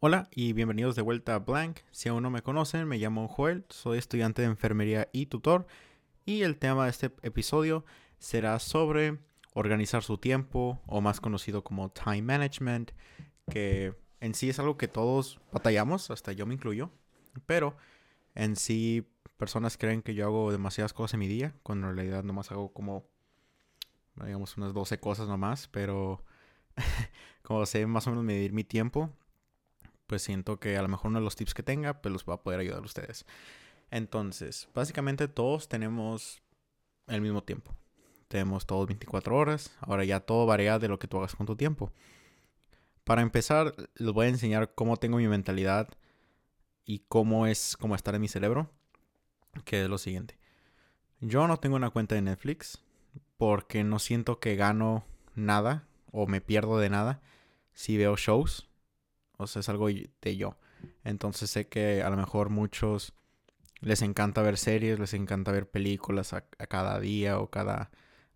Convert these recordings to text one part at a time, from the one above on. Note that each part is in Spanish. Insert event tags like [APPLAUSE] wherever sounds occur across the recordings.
Hola y bienvenidos de vuelta a Blank. Si aún no me conocen, me llamo Joel, soy estudiante de enfermería y tutor y el tema de este episodio será sobre organizar su tiempo o más conocido como time management, que en sí es algo que todos batallamos, hasta yo me incluyo, pero en sí personas creen que yo hago demasiadas cosas en mi día, cuando en realidad nomás hago como, digamos, unas 12 cosas nomás, pero [LAUGHS] como sé más o menos medir mi tiempo, pues siento que a lo mejor uno de los tips que tenga, pues los va a poder ayudar a ustedes. Entonces, básicamente todos tenemos el mismo tiempo. Tenemos todos 24 horas. Ahora ya todo varía de lo que tú hagas con tu tiempo. Para empezar, les voy a enseñar cómo tengo mi mentalidad y cómo es cómo estar en mi cerebro, que es lo siguiente. Yo no tengo una cuenta de Netflix porque no siento que gano nada o me pierdo de nada si veo shows o sea, es algo de yo. Entonces sé que a lo mejor muchos les encanta ver series, les encanta ver películas a, cada día o cada,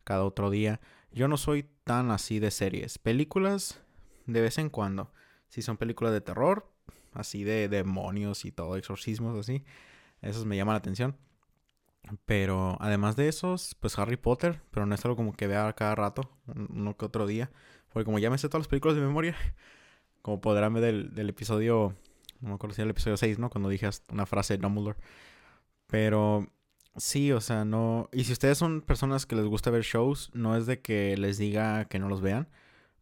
cada otro día. Yo no soy tan así de series. Películas de vez en cuando. Si son películas de terror, así de demonios y todo, exorcismos así. Esos me llaman la atención. Pero además de esos, pues Harry Potter, pero no es algo como que vea cada rato, uno que otro día. Porque como ya me sé todas las películas de memoria, como podrán ver del, episodio, no me acuerdo si era el episodio 6, ¿no? Cuando dije una frase de Dumbledore. Pero sí, o sea, no... Y si ustedes son personas que les gusta ver shows, no es de que les diga que no los vean,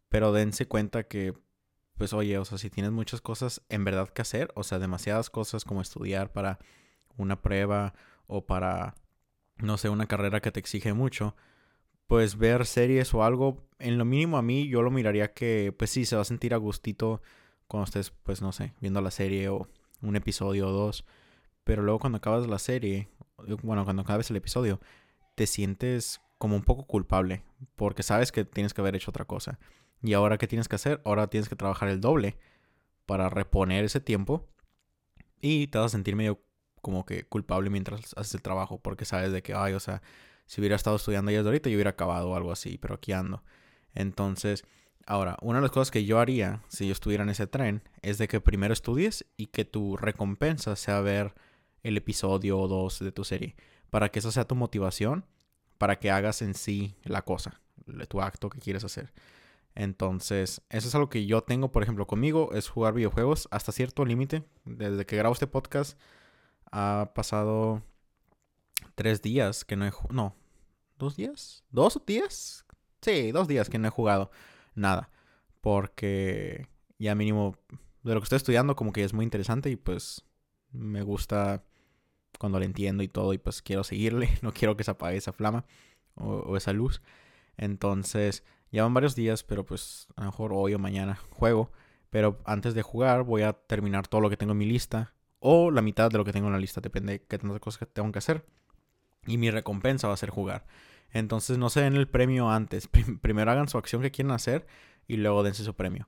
pero dense cuenta que, pues oye, o sea, si tienes muchas cosas en verdad que hacer, o sea, demasiadas cosas como estudiar para una prueba o para, no sé, una carrera que te exige mucho, pues ver series o algo, en lo mínimo a mí yo lo miraría que pues sí, se va a sentir a gustito cuando estés pues no sé, viendo la serie o un episodio o dos, pero luego cuando acabas la serie, eh, bueno, cuando acabes el episodio, te sientes como un poco culpable porque sabes que tienes que haber hecho otra cosa. Y ahora qué tienes que hacer? Ahora tienes que trabajar el doble para reponer ese tiempo y te vas a sentir medio como que culpable mientras haces el trabajo porque sabes de que, ay, o sea, si hubiera estado estudiando ya de ahorita, yo hubiera acabado algo así, pero aquí ando. Entonces, ahora, una de las cosas que yo haría si yo estuviera en ese tren es de que primero estudies y que tu recompensa sea ver el episodio o dos de tu serie. Para que eso sea tu motivación, para que hagas en sí la cosa, tu acto que quieres hacer. Entonces, eso es algo que yo tengo, por ejemplo, conmigo, es jugar videojuegos hasta cierto límite. Desde que grabo este podcast ha pasado tres días que no he... No, ¿Dos días? ¿Dos días? Sí, dos días que no he jugado nada. Porque ya mínimo de lo que estoy estudiando como que es muy interesante y pues me gusta cuando lo entiendo y todo y pues quiero seguirle. [LAUGHS] No quiero que se apague esa flama o, esa luz. Entonces ya van varios días, pero pues a lo mejor hoy o mañana juego. Pero antes de jugar voy a terminar todo lo que tengo en mi lista. O la mitad de lo que tengo en la lista, depende de qué tantas cosas tengo que hacer. Y mi recompensa va a ser jugar. Entonces no se den el premio antes. [LAUGHS] primero hagan su acción que quieren hacer y luego dense su premio.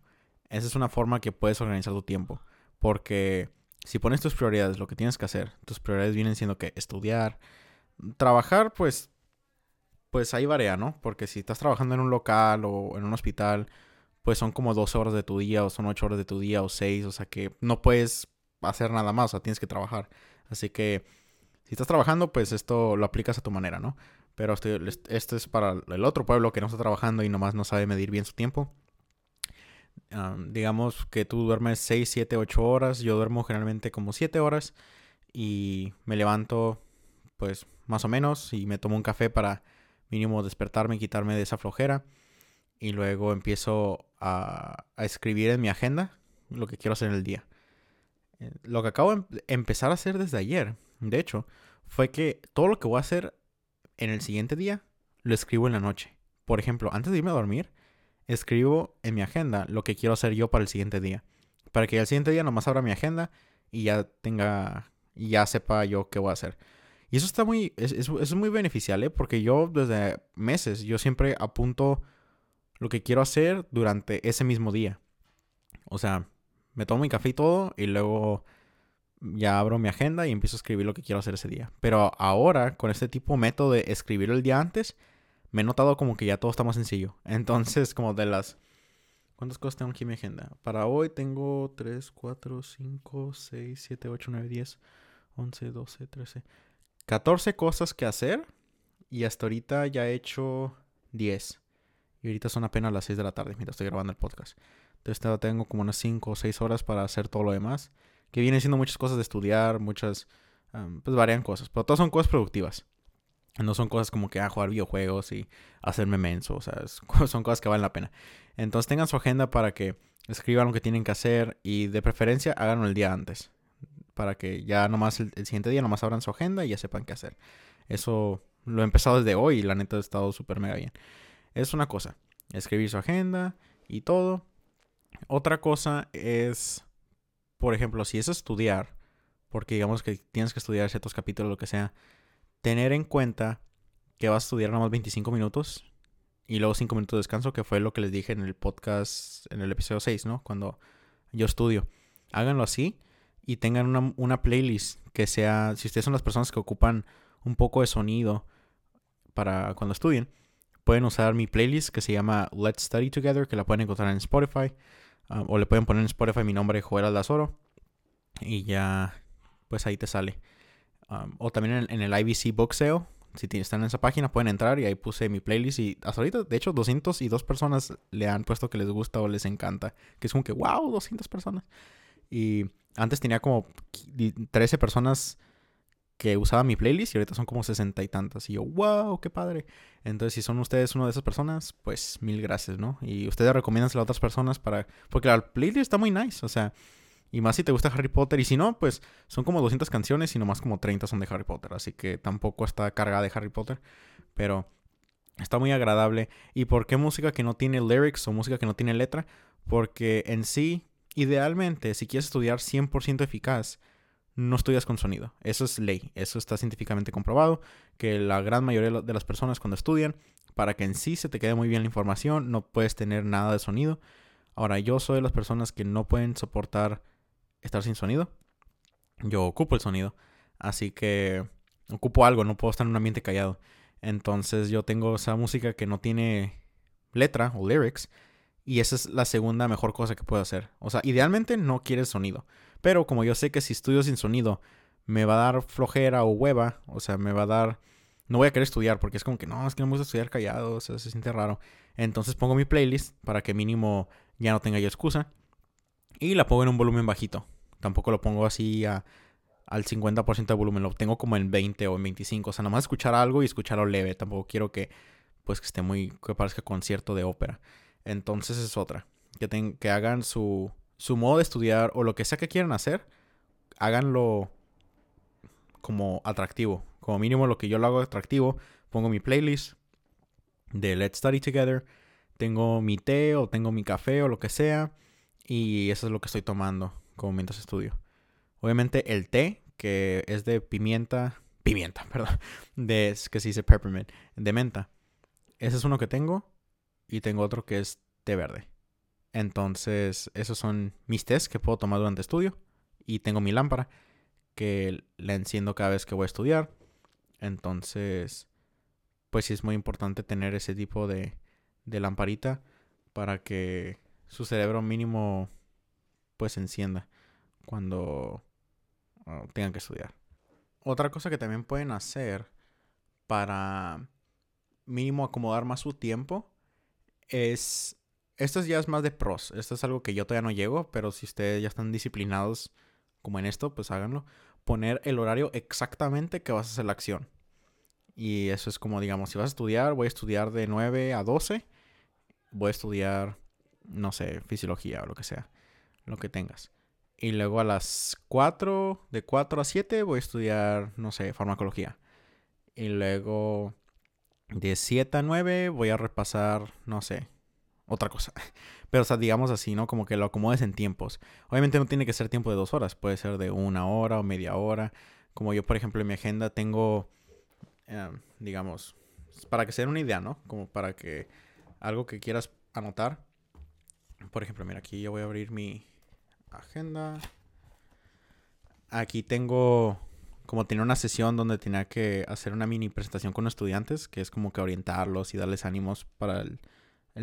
Esa es una forma que puedes organizar tu tiempo. Porque si pones tus prioridades, lo que tienes que hacer, tus prioridades vienen siendo que estudiar, trabajar, pues, pues ahí varía, ¿no? Porque si estás trabajando en un local o en un hospital, pues son como 12 horas de tu día o son 8 horas de tu día o 6, o sea que no puedes hacer nada más, o sea, tienes que trabajar. Así que si estás trabajando, pues esto lo aplicas a tu manera, ¿no? Pero este, este, es para el otro pueblo que no está trabajando y nomás no sabe medir bien su tiempo. digamos que tú duermes 6, 7, 8 horas. Yo duermo generalmente como 7 horas. Y me levanto pues más o menos y me tomo un café para mínimo despertarme y quitarme de esa flojera. Y luego empiezo a, a escribir en mi agenda lo que quiero hacer en el día. Eh, lo que acabo de empezar a hacer desde ayer, de hecho, fue que todo lo que voy a hacer en el siguiente día lo escribo en la noche. Por ejemplo, antes de irme a dormir, escribo en mi agenda lo que quiero hacer yo para el siguiente día. Para que el siguiente día nomás abra mi agenda y ya tenga, y ya sepa yo qué voy a hacer. Y eso está muy, es, es muy beneficial, ¿eh? Porque yo desde meses, yo siempre apunto lo que quiero hacer durante ese mismo día. O sea, me tomo mi café y todo y luego ya abro mi agenda y empiezo a escribir lo que quiero hacer ese día. Pero ahora, con este tipo de método de escribir el día antes, me he notado como que ya todo está más sencillo. [LAUGHS] Entonces, como de las... ¿Cuántas cosas tengo aquí en mi agenda? Para hoy tengo 3, 4, 5, 6, 7, 8, 9, 10, 11, 12, 13. 14 cosas que hacer. Y hasta ahorita ya he hecho 10. Y ahorita son apenas las 6 de la tarde mientras estoy grabando el podcast. Entonces tengo como unas 5 o 6 horas para hacer todo lo demás. Que viene siendo muchas cosas de estudiar, muchas, pues varían cosas. Pero todas son cosas productivas. No son cosas como que ah, jugar videojuegos y hacerme menso. O sea, [LAUGHS] son cosas que valen la pena. Entonces tengan su agenda para que escriban lo que tienen que hacer y de preferencia háganlo el día antes. Para que ya nomás el, el siguiente día nomás abran su agenda y ya sepan qué hacer. Eso lo he empezado desde hoy y la neta ha estado súper mega bien. Es una cosa. Escribir su agenda y todo. Otra cosa es, por ejemplo, si es estudiar, porque digamos que tienes que estudiar ciertos capítulos, lo que sea, tener en cuenta que vas a estudiar nada más 25 minutos y luego 5 minutos de descanso, que fue lo que les dije en el podcast, en el episodio 6, ¿no? Cuando yo estudio. Háganlo así y tengan una, una playlist que sea, si ustedes son las personas que ocupan un poco de sonido para cuando estudien, pueden usar mi playlist que se llama Let's Study Together, que la pueden encontrar en Spotify. Um, o le pueden poner en Spotify mi nombre, Joel Aldazoro. Y ya, pues ahí te sale. O también en, el IBC Sale. Si están en esa página, pueden entrar y ahí puse mi playlist. Y hasta ahorita, de hecho, 202 personas le han puesto que les gusta o les encanta. Que es como que, wow, 200 personas. Y antes tenía como 13 personas que usaba mi playlist y ahorita son como 60 y tantas. Y yo, wow, qué padre. Entonces, si son ustedes una de esas personas, pues mil gracias, ¿no? Y ustedes recomiendan a otras personas para... Porque la playlist está muy nice, o sea... Y más si te gusta Harry Potter. Y si no, pues son como 200 canciones y nomás como 30 son de Harry Potter. Así que tampoco está cargada de Harry Potter. Pero está muy agradable. ¿Y por qué música que no tiene lyrics o música que no tiene letra? Porque en sí, idealmente, si quieres estudiar 100% eficaz, no estudias con sonido. Eso es ley. Eso está científicamente comprobado. Que la gran mayoría de las personas cuando estudian, para que en sí se te quede muy bien la información, no puedes tener nada de sonido. Ahora, yo soy de las personas que no pueden soportar estar sin sonido. Yo ocupo el sonido. Así que ocupo algo, no puedo estar en un ambiente callado. Entonces yo tengo esa música que no tiene letra o lyrics. Y esa es la segunda mejor cosa que puedo hacer. O sea, idealmente no quieres sonido. Pero como yo sé que si estudio sin sonido me va a dar flojera o hueva, o sea, me va a dar... No voy a querer estudiar porque es como que no, es que no me gusta estudiar callado, o sea, se siente raro. Entonces pongo mi playlist para que mínimo ya no tenga yo excusa. Y la pongo en un volumen bajito. Tampoco lo pongo así a, al 50% de volumen. Lo tengo como en 20 o en 25. O sea, nomás escuchar algo y escucharlo leve. Tampoco quiero que, pues, que esté muy, que parezca concierto de ópera. Entonces es otra. Que, que hagan su, su modo de estudiar o lo que sea que quieran hacer. Háganlo como atractivo. Como mínimo lo que yo lo hago atractivo. Pongo mi playlist de Let's Study Together. Tengo mi té o tengo mi café o lo que sea. Y eso es lo que estoy tomando como mientras estudio. Obviamente el té, que es de pimienta, pimienta, [LAUGHS] perdón, de, que se dice peppermint, de menta. Ese es uno que tengo y tengo otro que es té verde. Entonces, esos son mis tés que puedo tomar durante estudio. Y tengo mi lámpara que la enciendo cada vez que voy a estudiar. Entonces, pues sí es muy importante tener ese tipo de, de lamparita para que su cerebro mínimo pues encienda cuando ah, tengan que estudiar. Otra cosa que también pueden hacer para mínimo acomodar más su tiempo es esto ya es más de pros. Esto es algo que yo todavía no llego, pero si ustedes ya están disciplinados como en esto, pues háganlo. Poner el horario exactamente que vas a hacer la acción. Y eso es como, digamos, si vas a estudiar, voy a estudiar de 9 a 12. Voy a estudiar no sé, fisiología o lo que sea, lo que tengas. Y luego a las 4, de 4 a 7 voy a estudiar, no sé, farmacología. Y luego de 7 a 9 voy a repasar, no sé, otra cosa. [LAUGHS] Pero, o sea, digamos así, ¿no? Como que lo acomodes en tiempos. Obviamente no tiene que ser tiempo de dos horas, puede ser de una hora o media hora. Como yo, por ejemplo, en mi agenda tengo, eh, digamos, para que sea una idea, ¿no? Como para que algo que quieras anotar, por ejemplo, mira, aquí yo voy a abrir mi agenda. Aquí tengo, como tenía una sesión donde tenía que hacer una mini presentación con estudiantes, que es como que orientarlos y darles ánimos para el,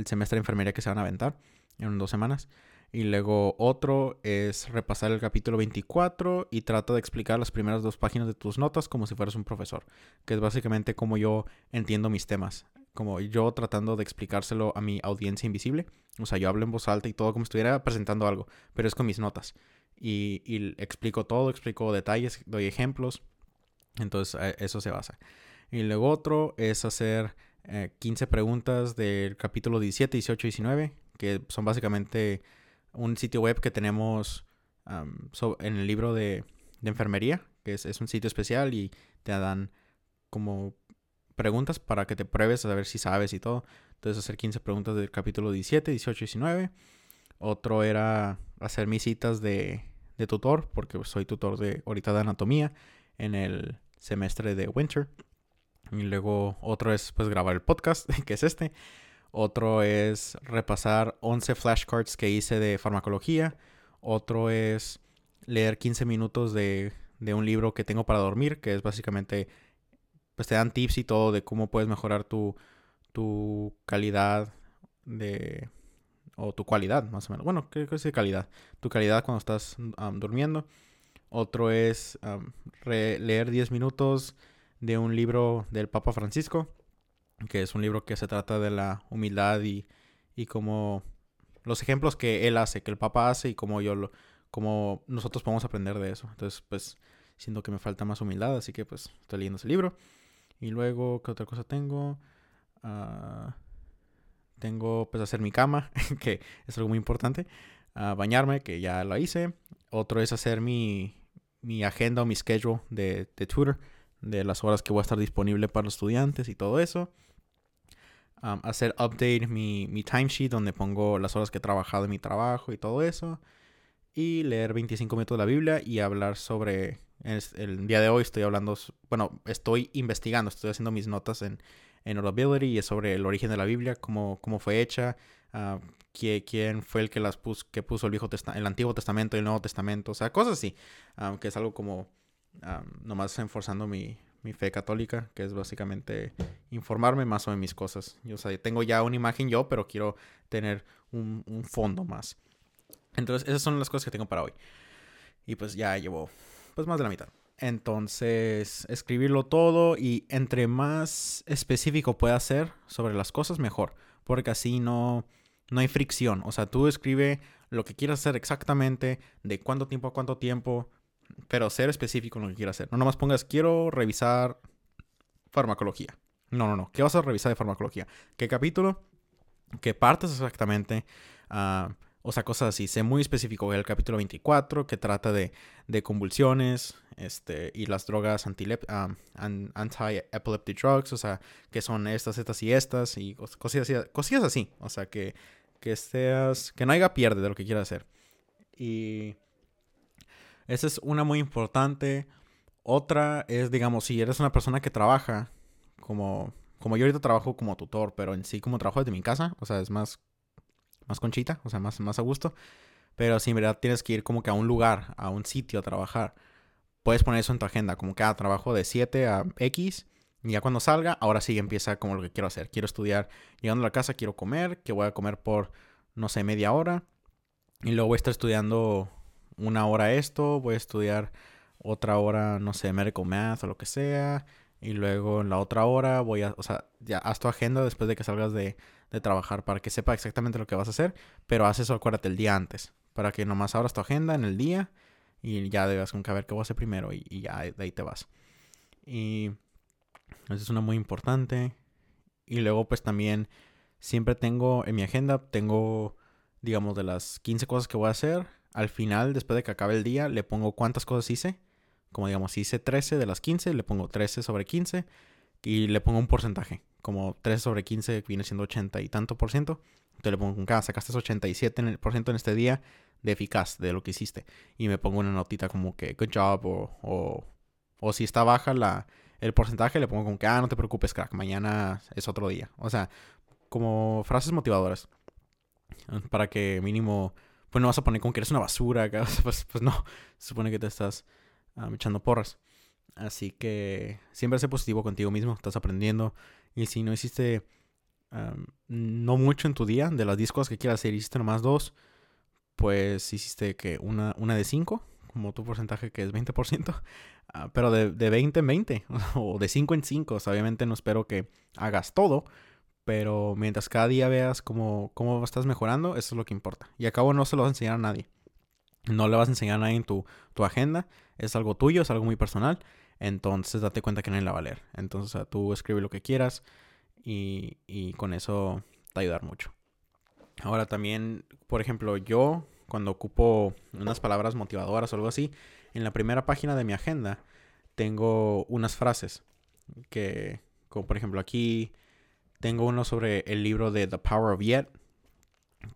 semestre de enfermería que se van a aventar. en dos semanas. Y luego otro es repasar el capítulo 24 y trata de explicar las primeras dos páginas de tus notas como si fueras un profesor, que es básicamente como yo entiendo mis temas, como yo tratando de explicárselo a mi audiencia invisible. O sea, yo hablo en voz alta y todo como si estuviera presentando algo, pero es con mis notas. Y, y explico todo, explico detalles, doy ejemplos. Entonces, eso se basa. Y luego otro es hacer 15 eh, preguntas del capítulo 17, 18 y 19, que son básicamente un sitio web que tenemos en el libro de, enfermería, que es, un sitio especial y te dan como preguntas para que te pruebes a ver si sabes y todo. Entonces hacer 15 preguntas del capítulo 17, 18 y 19. Otro era hacer mis citas de tutor, porque soy tutor de ahorita de anatomía en el semestre de winter. Y luego otro es pues grabar el podcast, [LAUGHS] que es este. Otro es repasar 11 flashcards que hice de farmacología. Otro es leer 15 minutos de, de, un libro que tengo para dormir, que es básicamente, pues te dan tips y todo de cómo puedes mejorar tu, tu calidad de... o tu cualidad, más o menos. Bueno, ¿qué es de calidad? Tu calidad cuando estás durmiendo. Otro es leer 10 minutos de un libro del Papa Francisco que es un libro que se trata de la humildad y, y como los ejemplos que él hace, que el Papa hace y como yo lo, como nosotros podemos aprender de eso. Entonces, pues, siento que me falta más humildad, así que pues estoy leyendo ese libro. Y luego, ¿qué otra cosa tengo? Uh, tengo pues hacer mi cama, [LAUGHS] que es algo muy importante. Uh, bañarme, que ya lo hice. Otro es hacer mi, mi agenda o mi schedule de, de tutor, de las horas que voy a estar disponible para los estudiantes y todo eso. Um, hacer update mi, mi timesheet donde pongo las horas que he trabajado en mi trabajo y todo eso. Y leer 25 minutos de la Biblia y hablar sobre... el día de hoy estoy hablando, bueno, estoy investigando, estoy haciendo mis notas en, en Audibility y es sobre el origen de la Biblia, cómo, cómo fue hecha, uh, quién, fue el que las puso, que puso el, Viejo el Antiguo Testamento y el Nuevo Testamento, o sea, cosas así, que es algo como nomás enforzando mi, mi fe católica, que es básicamente informarme más sobre mis cosas. Yo, o sea, tengo ya una imagen yo, pero quiero tener un, un, fondo más. Entonces, esas son las cosas que tengo para hoy. Y pues ya llevo pues más de la mitad. Entonces, escribirlo todo y entre más específico pueda ser sobre las cosas, mejor. Porque así no, no hay fricción. O sea, tú escribe lo que quieras hacer exactamente, de cuánto tiempo a cuánto tiempo, pero ser específico en lo que quieras hacer. No nomás pongas, quiero revisar farmacología. No, no, no. ¿Qué vas a revisar de farmacología? ¿Qué capítulo? ¿Qué partes exactamente? Uh, o sea, cosas así. Sé muy específico. El capítulo 24, que trata de, de convulsiones este, y las drogas ah, anti-epileptic drugs. O sea, que son estas, estas y estas. Y cosillas así. Cosillas así. O sea, que, que seas. Que no haya pierde de lo que quieras hacer. Y esa es una muy importante. Otra es, digamos, si eres una persona que trabaja como, como yo ahorita trabajo como tutor, pero en sí como trabajo desde mi casa, o sea, es más, más conchita, o sea, más, más a gusto. Pero si en verdad tienes que ir como que a un lugar, a un sitio a trabajar, puedes poner eso en tu agenda, como que ah, trabajo de 7 a X. Y ya cuando salga, ahora sí empieza como lo que quiero hacer. Quiero estudiar. Llegando a la casa, quiero comer, que voy a comer por, no sé, media hora. Y luego voy a estar estudiando una hora esto, voy a estudiar otra hora, no sé, medical math o lo que sea. Y luego en la otra hora voy a, o sea, ya haz tu agenda después de que salgas de, de trabajar para que sepa exactamente lo que vas a hacer. Pero haz eso, acuérdate, el día antes. Para que nomás abras tu agenda en el día y ya debas con que ver qué voy a hacer primero y, y ya de ahí te vas. Y eso es una muy importante. Y luego pues también siempre tengo en mi agenda, tengo digamos de las 15 cosas que voy a hacer, al final, después de que acabe el día, le pongo cuántas cosas hice. Como digamos, hice 13 de las 15, le pongo 13 sobre 15 y le pongo un porcentaje. Como 13 sobre 15 viene siendo 80 y tanto por ciento. Entonces le pongo, cada sacaste 87 en el por ciento en este día de eficaz de lo que hiciste. Y me pongo una notita como que good job o, o, o si está baja la, el porcentaje, le pongo como que, ah, no te preocupes, crack, mañana es otro día. O sea, como frases motivadoras. Para que mínimo pues no vas a poner como que eres una basura, [LAUGHS] pues, pues no, se supone que te estás echando porras. Así que siempre sé positivo contigo mismo, estás aprendiendo. Y si no hiciste no mucho en tu día, de las 10 cosas que quieras hacer, hiciste nomás dos, pues hiciste que una, una de 5, como tu porcentaje que es 20%, [LAUGHS] ah, pero de, de 20 en 20 [LAUGHS] o de 5 en 5. obviamente no espero que hagas todo, pero mientras cada día veas cómo, cómo estás mejorando, eso es lo que importa. Y a cabo no se lo vas a enseñar a nadie. No le vas a enseñar a nadie en tu, tu agenda. Es algo tuyo, es algo muy personal. Entonces date cuenta que nadie la va a leer. Entonces tú escribe lo que quieras y, y con eso te ayudar mucho. Ahora también, por ejemplo, yo cuando ocupo unas palabras motivadoras o algo así, en la primera página de mi agenda tengo unas frases que, como por ejemplo aquí tengo uno sobre el libro de The Power of Yet,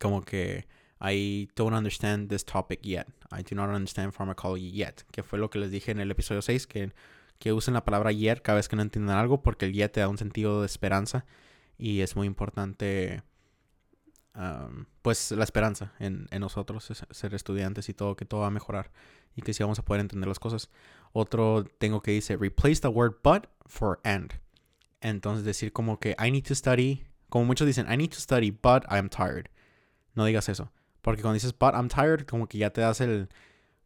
como que I don't understand this topic yet. I do not understand pharmacology yet. Que fue lo que les dije en el episodio 6, que, que usen la palabra yet cada vez que no entiendan algo, porque el yet te da un sentido de esperanza y es muy importante pues la esperanza en, nosotros, ser estudiantes y todo, que todo va a mejorar y que sí vamos a poder entender las cosas. Otro tengo que dice, replace the word but for and. Entonces decir como que I need to study, como muchos dicen, I need to study but I'm tired. No digas eso, porque cuando dices but I'm tired, como que ya te das el,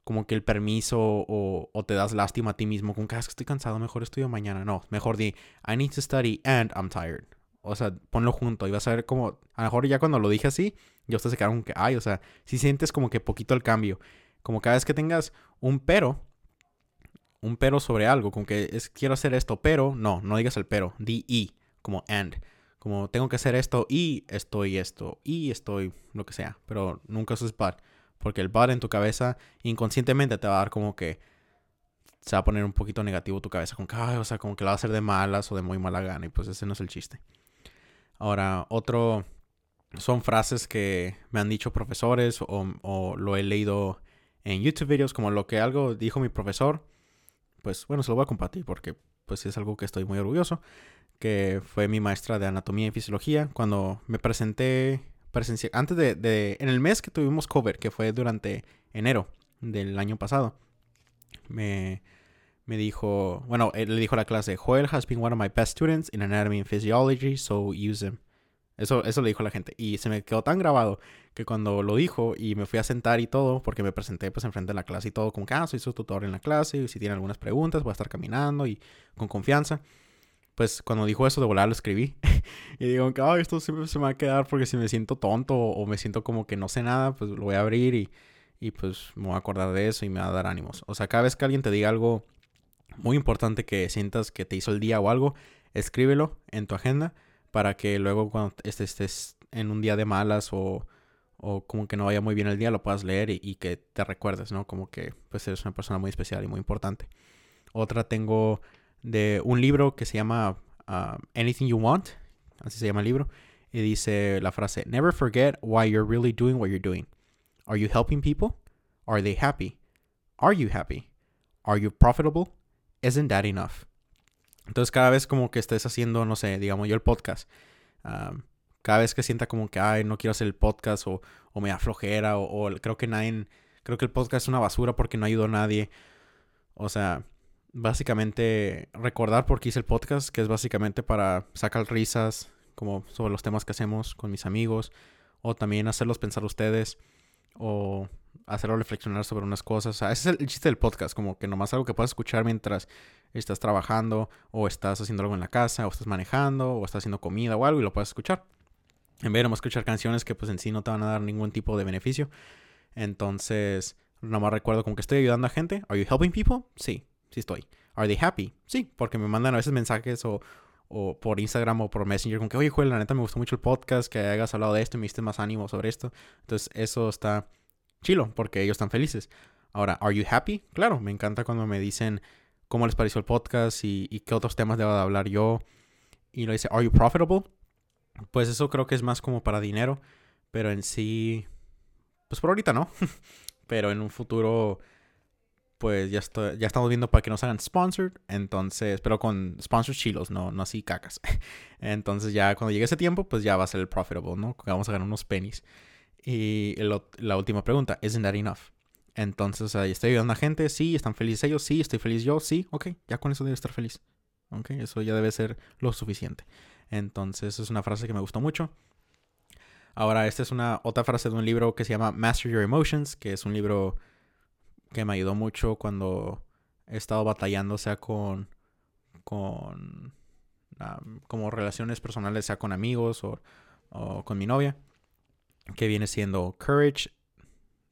como que el permiso o, o te das lástima a ti mismo, como que ah, es que estoy cansado, mejor estudio mañana. No, mejor di I need to study and I'm tired. O sea, ponlo junto y vas a ver como, a lo mejor ya cuando lo dije así, ya ustedes se quedaron que, ay, o sea, si sientes como que poquito el cambio. Como cada vez que tengas un pero, un pero sobre algo, como que es, quiero hacer esto, pero, no, no digas el pero, di y, como and. Como tengo que hacer esto y estoy esto y estoy lo que sea, pero nunca uses but. Porque el but en tu cabeza inconscientemente te va a dar como que se va a poner un poquito negativo tu cabeza, como que, ay, o sea, como que lo va a hacer de malas o de muy mala gana y pues ese no es el chiste. Ahora, otro son frases que me han dicho profesores o, lo he leído en YouTube videos como lo que algo dijo mi profesor. Pues bueno, se lo voy a compartir porque pues es algo que estoy muy orgulloso. Que fue mi maestra de anatomía y fisiología cuando me presenté presencial antes de, en el mes que tuvimos cover que fue durante enero del año pasado me me dijo, bueno, él le dijo a la clase, Joel has been one of my best students in anatomy and physiology, so use him. Eso, eso le dijo la gente. Y se me quedó tan grabado que cuando lo dijo y me fui a sentar y todo, porque me presenté pues enfrente de la clase y todo, como que, ah, soy su tutor en la clase, y si tiene algunas preguntas, voy a estar caminando y con confianza. Pues cuando dijo eso de volar lo escribí. [LAUGHS] y digo, ah, esto siempre se me va a quedar porque si me siento tonto o, me siento como que no sé nada, pues lo voy a abrir y, y pues me voy a acordar de eso y me va a dar ánimos. O sea, cada vez que alguien te diga algo muy importante que sientas que te hizo el día o algo, escríbelo en tu agenda para que luego cuando estés en un día de malas o, o como que no vaya muy bien el día, lo puedas leer y, que te recuerdes, ¿no? Como que pues eres una persona muy especial y muy importante. Otra tengo de un libro que se llama uh, Anything You Want, así se llama el libro, y dice la frase, Never forget why you're really doing what you're doing. Are you helping people? Are they happy? Are you happy? Are you profitable? isn't that enough? Entonces cada vez como que estés haciendo, no sé, digamos yo el podcast, cada vez que sienta como que, ay, no quiero hacer el podcast o, o me da flojera o, creo que nadie, creo que el podcast es una basura porque no ayudó a nadie. O sea, básicamente recordar por qué hice el podcast, que es básicamente para sacar risas como sobre los temas que hacemos con mis amigos o también hacerlos pensar ustedes o hacerlo reflexionar sobre unas cosas. O sea, ese es el chiste del podcast, como que nomás algo que puedas escuchar mientras estás trabajando o estás haciendo algo en la casa o estás manejando o estás haciendo comida o algo y lo puedes escuchar. En vez de nomás escuchar canciones que pues en sí no te van a dar ningún tipo de beneficio. Entonces, nomás recuerdo como que estoy ayudando a gente. ¿Are you helping people? Sí, sí estoy. ¿Are they happy? Sí, porque me mandan a veces mensajes o, o por Instagram o por Messenger con que, oye, Joel, la neta me gustó mucho el podcast, que hayas hablado de esto y me diste más ánimo sobre esto. Entonces, eso está chilo, porque ellos están felices. Ahora, ¿are you happy? Claro, me encanta cuando me dicen cómo les pareció el podcast y, qué otros temas debo de hablar yo. Y lo dice, ¿are you profitable? Pues eso creo que es más como para dinero, pero en sí, pues por ahorita no. [LAUGHS] pero en un futuro, pues ya, estoy, ya estamos viendo para que nos hagan sponsored. Entonces, pero con sponsors chilos, no, no así cacas. [LAUGHS] entonces ya cuando llegue ese tiempo, pues ya va a ser el profitable, ¿no? Vamos a ganar unos pennies. Y la última pregunta, ¿isn't that enough? Entonces, ahí estoy ayudando a gente, sí, están felices ellos, sí, estoy feliz yo, sí, ok, ya con eso debe estar feliz. Ok, eso ya debe ser lo suficiente. Entonces es una frase que me gustó mucho. Ahora, esta es una otra frase de un libro que se llama Master Your Emotions, que es un libro que me ayudó mucho cuando he estado batallando, sea con, con como relaciones personales, sea con amigos o, o, con mi novia, que viene siendo Courage.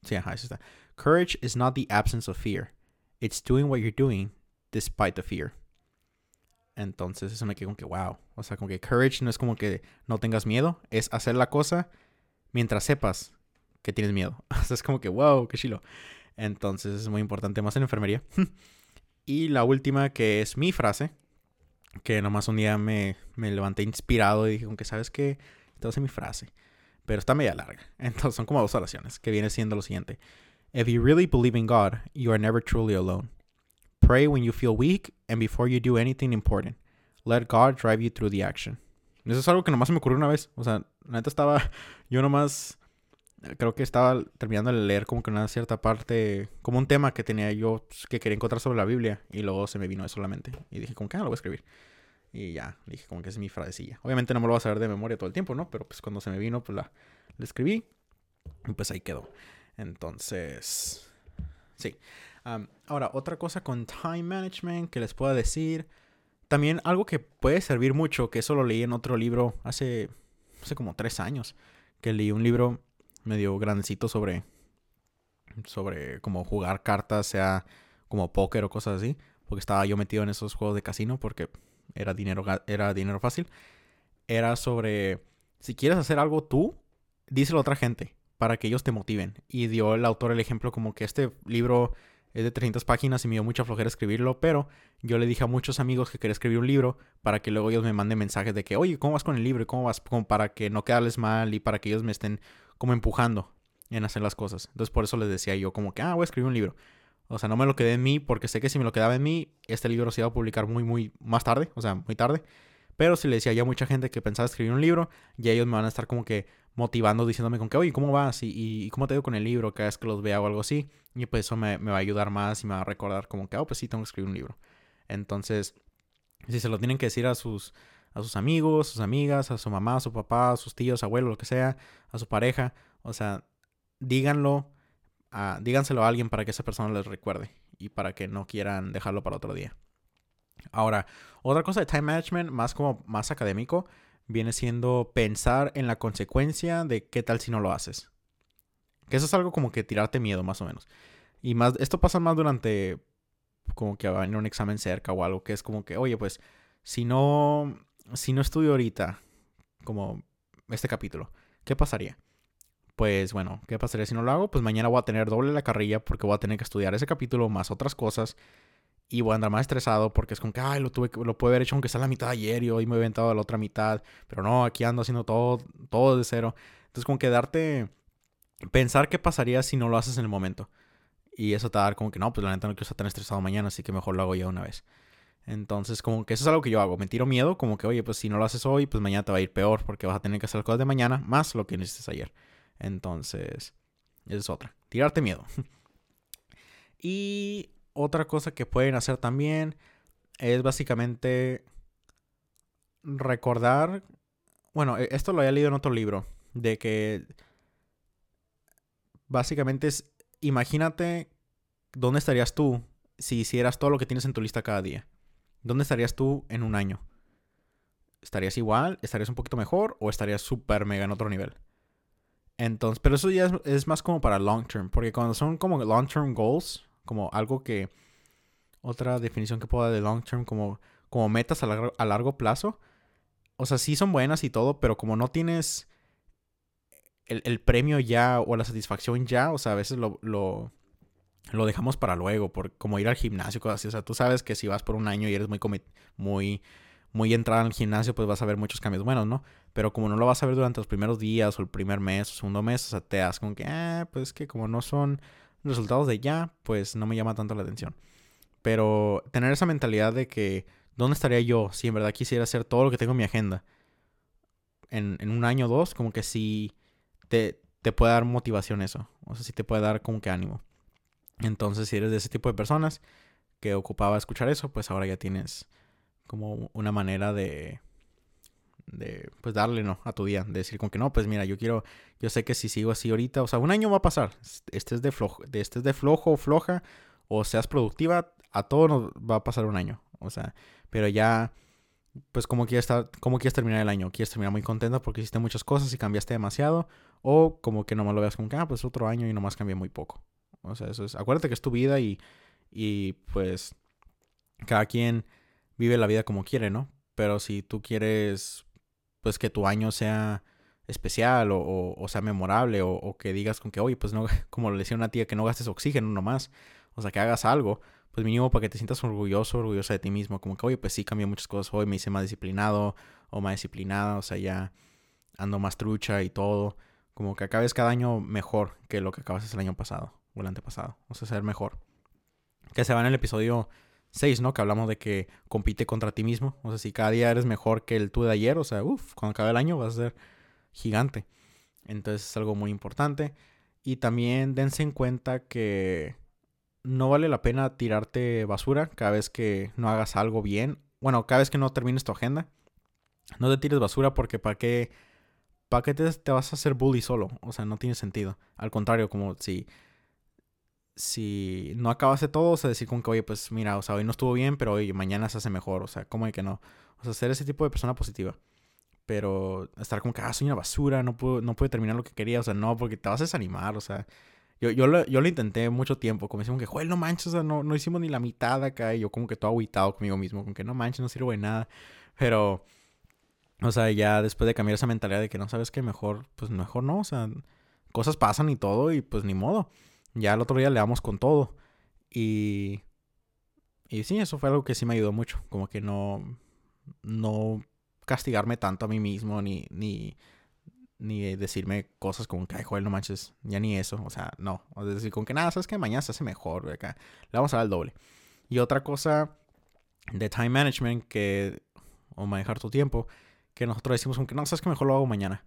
Sí, ajá, eso está. Courage is not the absence of fear. It's doing what you're doing despite the fear. Entonces eso me quedó como que wow. O sea, como que courage no es como que no tengas miedo, es hacer la cosa mientras sepas que tienes miedo. [LAUGHS] O sea, es como que wow, qué chilo. Entonces es muy importante más en enfermería. [LAUGHS] y la última que es mi frase, que nomás un día me, me levanté inspirado y dije, aunque sabes que esta es mi frase. Pero está media larga. [LAUGHS] Entonces son como dos oraciones, que viene siendo lo siguiente. If you really believe in God, you are never truly alone. Pray when you feel weak and before you do anything important. Let God drive you through the action. Eso es algo que nomás se me ocurrió una vez. O sea, neta estaba. [LAUGHS] Yo nomás. Creo que estaba terminando de leer como que una cierta parte. Como un tema que tenía yo que quería encontrar sobre la Biblia. Y luego se me vino eso solamente. Y dije, como que ah, lo voy a escribir. Y ya, dije, como que es mi frasecilla. Obviamente no me lo voy a saber de memoria todo el tiempo, ¿no? Pero pues cuando se me vino, pues la, la escribí. Y pues ahí quedó. Entonces. Sí ahora, otra cosa con time management que les puedo decir. También algo que puede servir mucho, que eso lo leí en otro libro hace, hace como tres años. Que leí un libro medio grandecito sobre, sobre cómo jugar cartas, sea como póker o cosas así. Porque estaba yo metido en esos juegos de casino porque era dinero, era dinero fácil. Era sobre, si quieres hacer algo tú, díselo a otra gente para que ellos te motiven. Y dio el autor el ejemplo como que este libro es de 300 páginas y me dio mucha flojera escribirlo, pero yo le dije a muchos amigos que quería escribir un libro para que luego ellos me manden mensajes de que, oye, ¿cómo vas con el libro? ¿Y cómo vas? Para que no quedarles mal y para que ellos me estén como empujando en hacer las cosas. Entonces por eso les decía yo como que, ah, voy a escribir un libro. O sea, no me lo quedé en mí porque sé que si me lo quedaba en mí, este libro se iba a publicar muy, muy más tarde, o sea, muy tarde. Pero si le decía ya a mucha gente que pensaba escribir un libro, ya ellos me van a estar como que motivando, diciéndome con que, oye, ¿cómo vas? ¿Y, y cómo te veo con el libro? Cada vez que los vea o algo así. Y pues eso me, va a ayudar más y me va a recordar como que, oh, pues sí, tengo que escribir un libro. Entonces, si se lo tienen que decir a sus, a sus amigos, sus amigas, a su mamá, a su papá, a sus tíos, abuelos, lo que sea, a su pareja, o sea, díganlo, díganselo a alguien para que esa persona les recuerde y para que no quieran dejarlo para otro día. Ahora, otra cosa de time management, más como más académico, viene siendo pensar en la consecuencia de qué tal si no lo haces. Que eso es algo como que tirarte miedo, más o menos. Y más, esto pasa más durante como que venir un examen cerca o algo, que es como que, oye, pues, si no, si no estudio ahorita, como este capítulo, ¿qué pasaría? Pues bueno, ¿qué pasaría si no lo hago? Pues mañana voy a tener doble la carrilla porque voy a tener que estudiar ese capítulo más otras cosas y voy a andar más estresado porque es como que, ay, lo, tuve, lo pude haber hecho aunque sea la mitad ayer y hoy me he inventado la otra mitad, pero no, aquí ando haciendo todo, todo de cero. Entonces, como que darte, pensar qué pasaría si no lo haces en el momento. Y eso te va a dar como que, no, pues la neta no quiero estar tan estresado mañana, así que mejor lo hago ya una vez. Entonces, como que eso es algo que yo hago. Me tiro miedo, como que, oye, pues si no lo haces hoy, pues mañana te va a ir peor porque vas a tener que hacer las cosas de mañana más lo que necesites ayer. Entonces, esa es otra. Tirarte miedo. [LAUGHS] y otra cosa que pueden hacer también es básicamente recordar, bueno, e, esto lo había leído en otro libro, de que básicamente es, imagínate dónde estarías tú si hicieras todo lo que tienes en tu lista cada día. ¿Dónde estarías tú en un año? ¿Estarías igual? ¿Estarías un poquito mejor? ¿O estarías súper mega en otro nivel? Entonces, pero eso ya es, más como para long term. Porque cuando son como long term goals, como algo que... Otra definición que puedo dar de long term como, como metas a largo, a largo plazo. O sea, sí son buenas y todo, pero como no tienes el, el premio ya o la satisfacción ya, o sea, a veces lo, lo, lo dejamos para luego, por como ir al gimnasio, cosas así. O sea, tú sabes que si vas por un año y eres muy, muy, muy entrada al gimnasio, pues vas a ver muchos cambios buenos, ¿no? Pero como no lo vas a ver durante los primeros días o el primer mes o segundo mes, o sea, te das como que, ah, pues que como no son resultados de ya, pues no me llama tanto la atención. Pero tener esa mentalidad de que, ¿dónde estaría yo si en verdad quisiera hacer todo lo que tengo en mi agenda? En, un año o dos, como que sí te, te puede dar motivación eso. O sea, sí te puede dar como que ánimo. Entonces, si eres de ese tipo de personas que ocupaba escuchar eso, pues ahora ya tienes como una manera de, de, pues darle, ¿no? A tu día. De decir como que no, pues mira, yo quiero, yo sé que si sigo así ahorita, o sea, un año va a pasar. Este es de flojo, este es de flojo o floja, o seas productiva, a todos nos va a pasar un año. O sea, pero ya, pues como quieres, estar, como quieres terminar el año. ¿Quieres terminar muy contenta porque hiciste muchas cosas y cambiaste demasiado? O como que nomás lo veas como que, ah, pues otro año y nomás cambié muy poco. O sea, eso es, acuérdate que es tu vida y, y pues cada quien vive la vida como quiere, ¿no? Pero si tú quieres, pues que tu año sea especial o, o, sea memorable o, o, que digas con que, oye, pues no, [LAUGHS] como le decía una tía, que no gastes oxígeno nomás, o sea, que hagas algo, pues mínimo para que te sientas orgulloso, orgullosa de ti mismo, como que, oye, pues sí, cambié muchas cosas hoy, me hice más disciplinado o más disciplinada, o sea, ya ando más trucha y todo, como que acabes cada año mejor que lo que acabas el año pasado o el antepasado, o sea, ser mejor. Que se va en el episodio 6, ¿no? Que hablamos de que compite contra ti mismo. O sea, si cada día eres mejor que el tú de ayer, o sea, uff, cuando acabe el año vas a ser gigante. Entonces es algo muy importante. Y también dense en cuenta que no vale la pena tirarte basura cada vez que no hagas algo bien. Bueno, cada vez que no termines tu agenda. No te tires basura porque para qué, para qué te, te vas a hacer bully solo. O sea, no tiene sentido. Al contrario, como si si no acabaste todo, o sea, decir con que, oye, pues mira, o sea, hoy no estuvo bien, pero oye, mañana se hace mejor, o sea, ¿cómo hay que no? O sea, ser ese tipo de persona positiva. Pero estar como que, ah, soy una basura, no puedo, no puedo terminar lo que quería, o sea, no, porque te vas a desanimar, o sea. Yo, yo, lo, yo lo intenté mucho tiempo, como decimos que, joder, no manches, o sea, no, no hicimos ni la mitad acá, y yo como que todo aguitado conmigo mismo, como que no manches, no sirve de nada. Pero, o sea, ya después de cambiar esa mentalidad de que no sabes que mejor, pues mejor no, o sea, cosas pasan y todo, y pues ni modo ya el otro día le damos con todo. Y, y sí, eso fue algo que sí me ayudó mucho. Como que no, no castigarme tanto a mí mismo, ni, ni, ni decirme cosas como que, ay, joder, no manches, ya ni eso. O sea, no. O decir, con que nada, sabes que mañana se hace mejor. Acá. Le vamos a dar el doble. Y otra cosa de time management que, o manejar tu tiempo, que nosotros decimos, como que no, sabes que mejor lo hago mañana.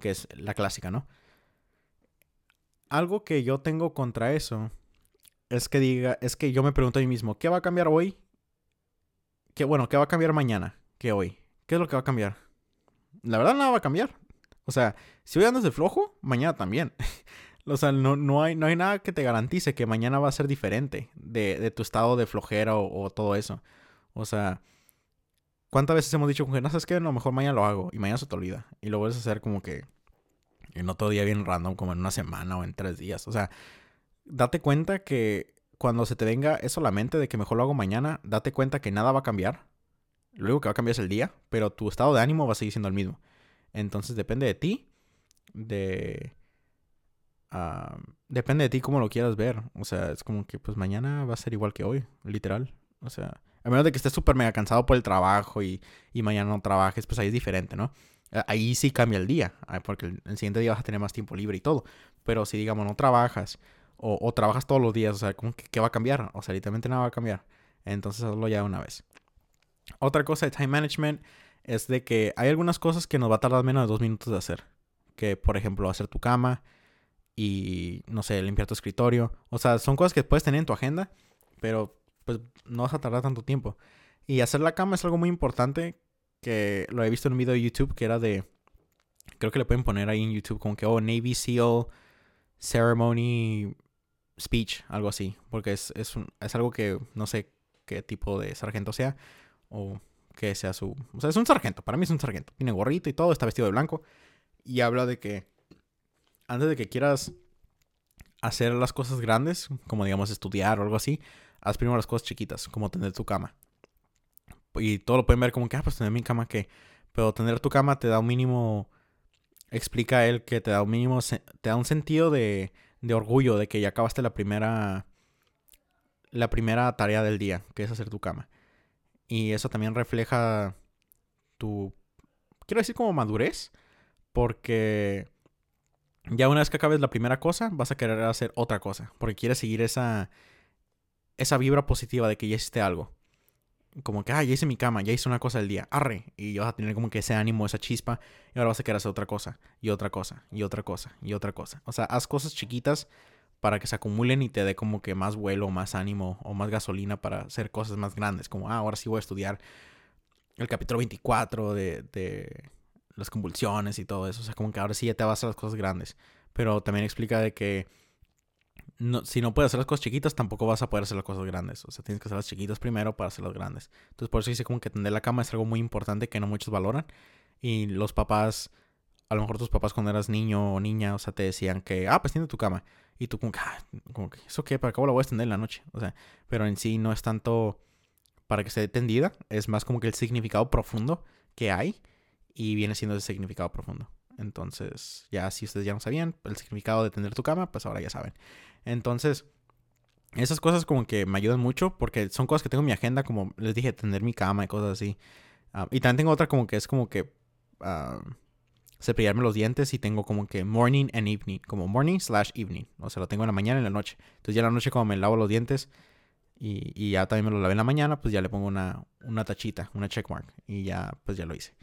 Que es la clásica, ¿no? Algo que yo tengo contra eso es que diga, es que yo me pregunto a mí mismo, ¿qué va a cambiar hoy? ¿Qué, bueno, ¿qué va a cambiar mañana que hoy? ¿Qué es lo que va a cambiar? La verdad nada va a cambiar. O sea, si hoy andas de flojo, mañana también. [LAUGHS] o sea, no, no, hay, no hay nada que te garantice que mañana va a ser diferente de, de tu estado de flojera o, todo eso. O sea, ¿cuántas veces hemos dicho, que no sabes qué? A lo mejor mañana lo hago y mañana se te olvida. Y lo vuelves a hacer como que y no todo día bien random como en una semana o en tres días. O sea, date cuenta que cuando se te venga eso a la mente de que mejor lo hago mañana, date cuenta que nada va a cambiar. Lo único que va a cambiar es el día, pero tu estado de ánimo va a seguir siendo el mismo. Entonces depende de ti, de... Ah, depende de ti cómo lo quieras ver. O sea, es como que pues mañana va a ser igual que hoy, literal. O sea, a menos de que estés súper mega cansado por el trabajo y, y mañana no trabajes, pues ahí es diferente, ¿no? Eh, ahí sí cambia el día, porque el, siguiente día vas a tener más tiempo libre y todo. Pero si, digamos, no trabajas o, trabajas todos los días, o sea, ¿qué va a cambiar? O sea, literalmente nada va a cambiar. Entonces hazlo ya una vez. Otra cosa de time management es de que hay algunas cosas que nos va a tardar menos de dos minutos de hacer. Que, por ejemplo, hacer tu cama y, no sé, limpiar tu escritorio. O sea, son cosas que puedes tener en tu agenda, pero pues no vas a tardar tanto tiempo. Y hacer la cama es algo muy importante que lo he visto en un video de YouTube que era de, creo que le pueden poner ahí en YouTube como que, oh, Navy SEAL Ceremony Speech, algo así, porque es, es, es algo que no sé qué tipo de sargento sea, o que sea su... O sea, es un sargento, para mí es un sargento, tiene gorrito y todo, está vestido de blanco, y habla de que antes de que quieras hacer las cosas grandes, como digamos estudiar o algo así, haz primero las cosas chiquitas, como tener tu cama y todo lo pueden ver como que, ah, pues tener mi cama que. Pero tener tu cama te da un mínimo. Explica él que te da un mínimo. Te da un sentido de, de orgullo de que ya acabaste la primera. La primera tarea del día, que es hacer tu cama. Y eso también refleja tu. Quiero decir como madurez. Porque. Ya una vez que acabes la primera cosa, vas a querer hacer otra cosa. Porque quieres seguir esa. Esa vibra positiva de que ya hiciste algo como que, ah, ya hice mi cama, ya hice una cosa del día, arre. Y vas a tener como que ese ánimo, esa chispa. Y ahora vas a querer hacer otra cosa, y otra cosa, y otra cosa, y otra cosa. O sea, haz cosas chiquitas para que se acumulen y te dé como que más vuelo, más ánimo o más gasolina para hacer cosas más grandes. Como, ah, ahora sí voy a estudiar el capítulo 24 de, de las convulsiones y todo eso. O sea, como que ahora sí ya te vas a las cosas grandes. Pero también explica de que no, si no puedes hacer las cosas chiquitas, tampoco vas a poder hacer las cosas grandes. O sea, tienes que hacer las chiquitas primero para hacer las grandes. Entonces, por eso dice como que tender la cama es algo muy importante que no muchos valoran. Y los papás, a lo mejor tus papás cuando eras niño o niña, o sea, te decían que, ah, pues tiende tu cama. Y tú como que, ah, como que, ¿eso qué? ¿Para cómo la voy a extender en la noche? O sea, pero en sí no es tanto para que esté tendida, es más como que el significado profundo que hay y viene siendo ese significado profundo. Entonces, ya si ustedes ya no sabían el significado de tender tu cama, pues ahora ya saben. Entonces, esas cosas como que me ayudan mucho porque son cosas que tengo en mi agenda, como les dije, tender mi cama y cosas así. Ah, y también tengo otra como que es como que uh, cepillarme los dientes y tengo como que morning and evening, como morning slash evening. O sea, lo tengo en la mañana y en la noche. Entonces ya en la noche como me lavo los dientes y, y ya también me lo lavé en la mañana, pues ya le pongo una, una tachita, una checkmark y ya pues ya lo hice.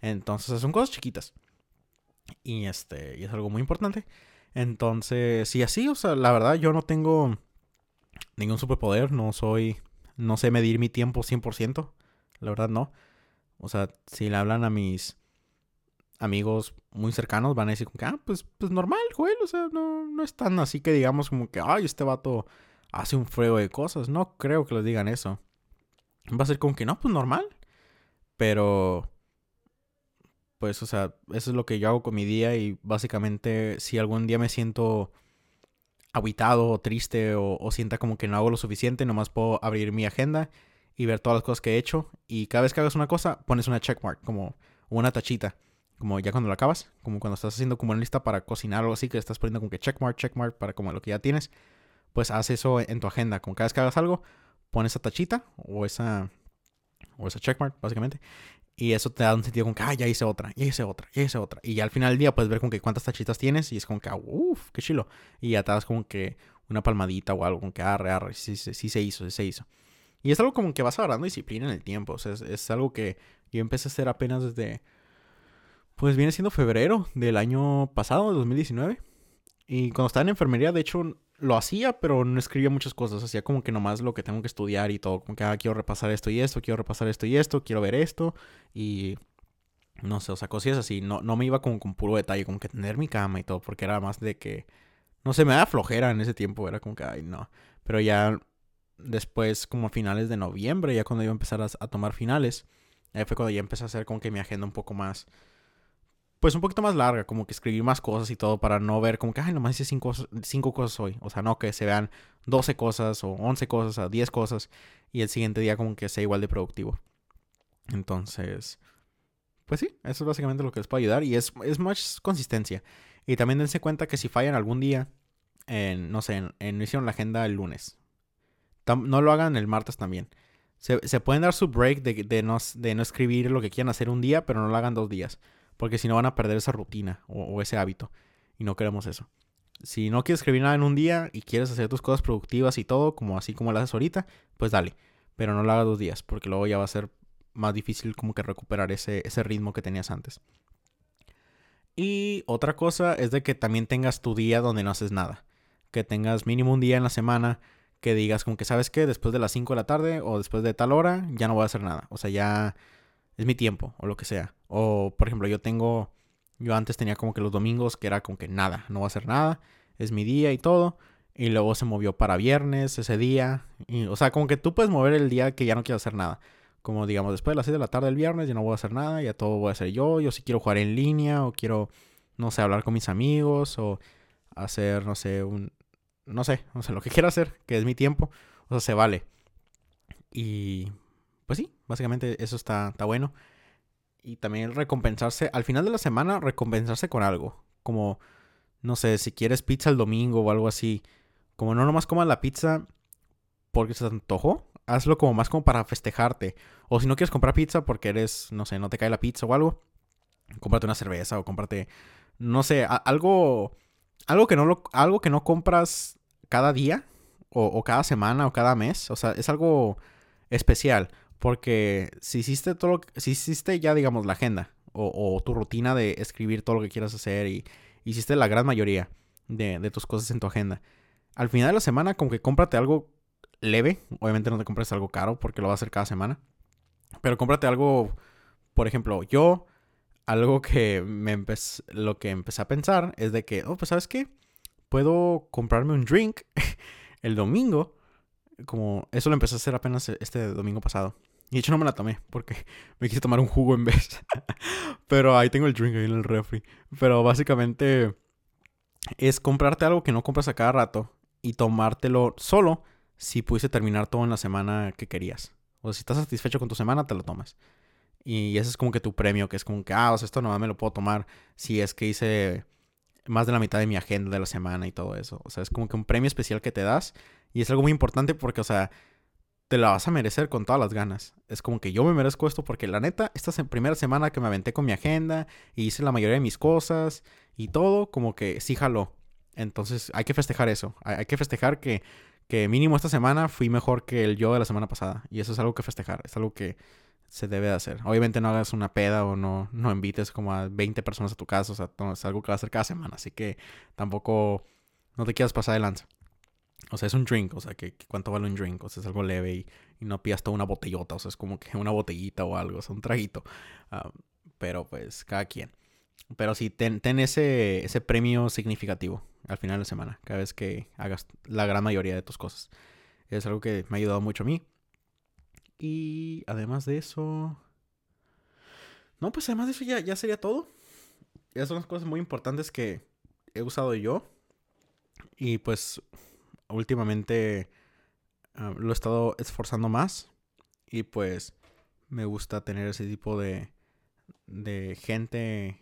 Entonces son cosas chiquitas. Y este, y es algo muy importante. Entonces, y así, o sea, la verdad yo no tengo ningún superpoder, no soy, no sé medir mi tiempo 100%, la verdad no. O sea, si le hablan a mis amigos muy cercanos, van a decir como que, ah, pues, pues normal, Joel, o sea, no, no es tan así que digamos como que, ay, este vato hace un frego de cosas. No creo que les digan eso. Va a ser como que, no, pues normal. Pero pues, o sea, eso es lo que yo hago con mi día y básicamente si algún día me siento aguitado o triste o, sienta como que no hago lo suficiente, nomás puedo abrir mi agenda y ver todas las cosas que he hecho y cada vez que hagas una cosa pones una checkmark, como una tachita, como ya cuando lo acabas, como cuando estás haciendo como una lista para cocinar o algo así, que estás poniendo como que checkmark, checkmark para como lo que ya tienes, pues haz eso en tu agenda, como cada vez que hagas algo, pones esa tachita o esa o esa checkmark, básicamente. Y eso te da un sentido como que, ah, ya hice otra, ya hice otra, ya hice otra. Y ya al final del día puedes ver como que cuántas tachitas tienes y es como que, uff, qué chilo. Y ya te das como que una palmadita o algo, como que arre, arre, sí, sí, sí se hizo, sí se hizo. Y es algo como que vas agarrando disciplina en el tiempo. O sea, es, es, algo que yo empecé a hacer apenas desde, pues viene siendo febrero del año pasado, 2019. Y cuando estaba en enfermería, de hecho, lo hacía, pero no escribía muchas cosas. Hacía como que nomás lo que tengo que estudiar y todo. Como que, ah, quiero repasar esto y esto, quiero repasar esto y esto, quiero ver esto. Y no sé, o sea, cosas así. No, no me iba como con puro detalle, como que tener mi cama y todo, porque era más de que, no sé, me da flojera en ese tiempo. Era como que, ay, no. Pero ya después, como a finales de noviembre, ya cuando iba a empezar a, a tomar finales, ahí fue cuando ya empecé a hacer como que mi agenda un poco más pues un poquito más larga, como que escribir más cosas y todo para no ver como que, ay, nomás hice cinco, cinco cosas hoy. O sea, no que se vean 12 cosas o 11 cosas o 10 cosas y el siguiente día como que sea igual de productivo. Entonces, pues sí, eso es básicamente lo que les puede ayudar y es, es más consistencia. Y también dense cuenta que si fallan algún día, en, no sé, en, no hicieron la agenda el lunes, no lo hagan el martes también. Se, se pueden dar su break de, de, no, de no escribir lo que quieran hacer un día, pero no lo hagan dos días. Porque si no van a perder esa rutina o, ese hábito. Y no queremos eso. Si no quieres escribir nada en un día y quieres hacer tus cosas productivas y todo, como así como lo haces ahorita, pues dale. Pero no lo hagas dos días, porque luego ya va a ser más difícil como que recuperar ese, ese ritmo que tenías antes. Y otra cosa es de que también tengas tu día donde no haces nada. Que tengas mínimo un día en la semana que digas como que sabes que después de las 5 de la tarde o después de tal hora ya no voy a hacer nada. O sea, ya es mi tiempo o lo que sea. O, por ejemplo, yo tengo, yo antes tenía como que los domingos que era como que nada, no voy a hacer nada, es mi día y todo. Y luego se movió para viernes ese día. Y, o sea, como que tú puedes mover el día que ya no quiero hacer nada. Como digamos, después de las 6 de la tarde del viernes ya no voy a hacer nada, ya todo voy a hacer yo. Yo si quiero jugar en línea o quiero, no sé, hablar con mis amigos o hacer, no sé, un, no sé, no sé, lo que [LAUGHS] quiera hacer, que es mi tiempo. O sea, se vale. Y pues sí, básicamente eso está, está bueno. Y también recompensarse, al final de la semana, recompensarse con algo. Como, no sé, si quieres pizza el domingo o algo así. Como no nomás comas la pizza porque se te hazlo como más como para festejarte. O si no quieres comprar pizza porque eres, no sé, no te cae la pizza o algo, cómprate una cerveza o cómprate, no sé, algo, algo que no lo, algo que no compras cada día o, o cada semana o cada mes. O sea, es algo especial. Porque si hiciste todo lo que, si hiciste ya, digamos, la agenda o, tu rutina de escribir todo lo que quieras hacer y hiciste la gran mayoría de, tus cosas en tu agenda. Al final de la semana, como que cómprate algo leve. Obviamente no te compres algo caro porque lo vas a hacer cada semana. Pero cómprate algo por ejemplo, yo, algo que me empecé, lo que empecé a pensar es de que, oh, pues sabes qué, puedo comprarme un drink [LAUGHS] el domingo. Como eso lo empecé a hacer apenas este domingo pasado. Y de hecho no me la tomé porque [LAUGHS] me quise tomar un jugo en vez. [LAUGHS] Pero ahí tengo el drink ahí en el refri. Pero básicamente es comprarte algo que no compras a cada rato y tomártelo solo si pudiste terminar todo en la semana que querías. O si estás satisfecho con tu semana, te lo tomas. Y ese es como que tu premio, que es como que, ah, o sea, esto no me lo puedo tomar si es que hice más de la mitad de mi agenda de la semana y todo eso. O sea, es como que un premio especial que te das y es algo muy importante porque, o sea, te la vas a merecer con todas las ganas. Es como que yo me merezco esto porque la neta, esta primera semana que me aventé con mi agenda y hice la mayoría de mis cosas y todo, como que sí jaló. Entonces hay que festejar eso. Hay, que festejar que, que mínimo esta semana fui mejor que el yo de la semana pasada. Y eso es algo que festejar. Es algo que se debe de hacer. Obviamente no hagas una peda o no, no invites como a 20 personas a tu casa. O sea, es algo que va a hacer cada semana. Así que tampoco no te quieras pasar de lanza. O sea, es un drink, o sea, que, cuánto vale un drink, o sea, es algo leve y, no pidas toda una botellota, o sea, es como que una botellita o algo, o sea, un traguito. Ah, pero pues, cada quien. Pero sí, ten, ese, ese premio significativo al final de la semana, cada vez que hagas la gran mayoría de tus cosas. Es algo que me ha ayudado mucho a mí. Y además de eso... No, pues además de eso ya, ya sería todo. Esas son las cosas muy importantes que he usado yo. Y pues últimamente ah, lo he estado esforzando más y pues me gusta tener ese tipo de, de gente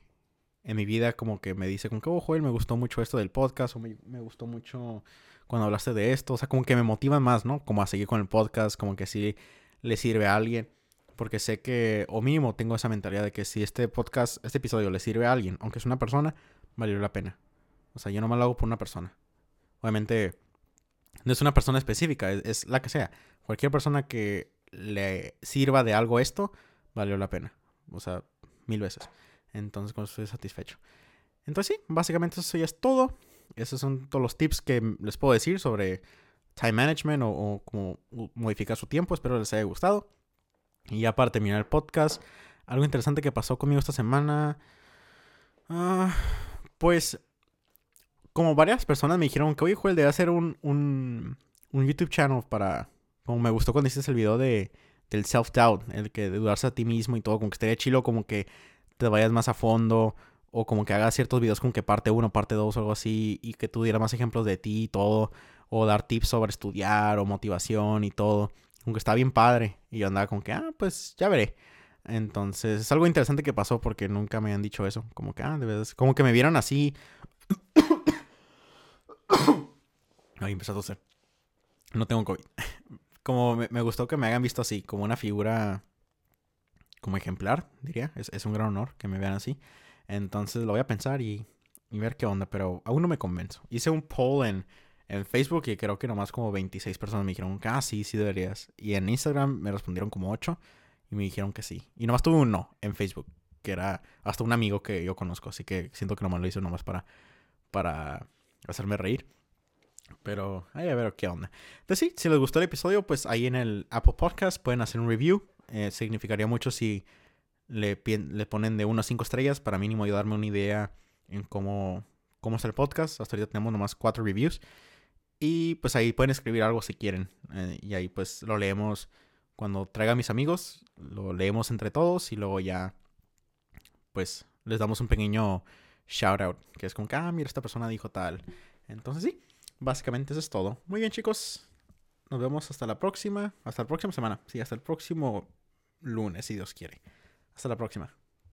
en mi vida como que me dice como que, oh, Joel, me gustó mucho esto del podcast o me, gustó mucho cuando hablaste de esto. O sea, como que me motivan más, ¿no? Como a seguir con el podcast, como que sí le sirve a alguien. Porque sé que, o mínimo tengo esa mentalidad de que si este podcast, este episodio le sirve a alguien, aunque es una persona, valió la pena. O sea, yo no me lo hago por una persona. Obviamente, no es una persona específica, es, la que sea. Cualquier persona que le sirva de algo esto, valió la pena. O sea, mil veces. Entonces, con estoy satisfecho. Entonces, sí, básicamente eso ya es todo. Esos son todos los tips que les puedo decir sobre time management o, cómo modificar su tiempo. Espero les haya gustado. Y ya para terminar el podcast, algo interesante que pasó conmigo esta semana. Ah, pues como varias personas me dijeron que, oye, Joel, debe hacer un, un, un, YouTube channel para... Como me gustó cuando hiciste el video de, del self-doubt, el que de dudarse a ti mismo y todo, como que estaría chilo, como que te vayas más a fondo, o como que hagas ciertos videos como que parte 1, parte 2 o algo así, y que tú dieras más ejemplos de ti y todo, o dar tips sobre estudiar o motivación y todo. Como que está bien padre. Y yo andaba como que, ah, pues ya veré. Entonces, es algo interesante que pasó porque nunca me han dicho eso. Como que, ah, de verdad, como que me vieron así Ay, empezó a toser. No tengo COVID. [LAUGHS] Como me, gustó que me hayan visto así, como una figura como ejemplar, diría. Es, un gran honor que me vean así. Entonces lo voy a pensar y, ver qué onda, pero aún no me convenzo. Hice un poll en, en Facebook y creo que nomás como 26 personas me dijeron ah, sí, sí deberías. Y en Instagram me respondieron como 8 y me dijeron que sí. Y nomás tuve un no en Facebook, que era hasta un amigo que yo conozco, así que siento que nomás lo hice nomás para, para hacerme reír. Pero ahí a ver qué onda. Entonces sí, si les gustó el episodio, pues ahí en el Apple Podcast pueden hacer un review. Eh, significaría mucho si le, le ponen de 1 a 5 estrellas para mínimo ayudarme una idea en cómo, cómo es el podcast. Hasta ahorita tenemos nomás 4 reviews. Y pues ahí pueden escribir algo si quieren. Eh, y ahí pues lo leemos cuando traiga a mis amigos. Lo leemos entre todos y luego ya pues les damos un pequeño shout out. Que es como que, ah, mira, esta persona dijo tal. Entonces sí, básicamente eso es todo. Muy bien chicos, nos vemos hasta la próxima, hasta la próxima semana. Sí, hasta el próximo lunes, si Dios quiere. Hasta la próxima.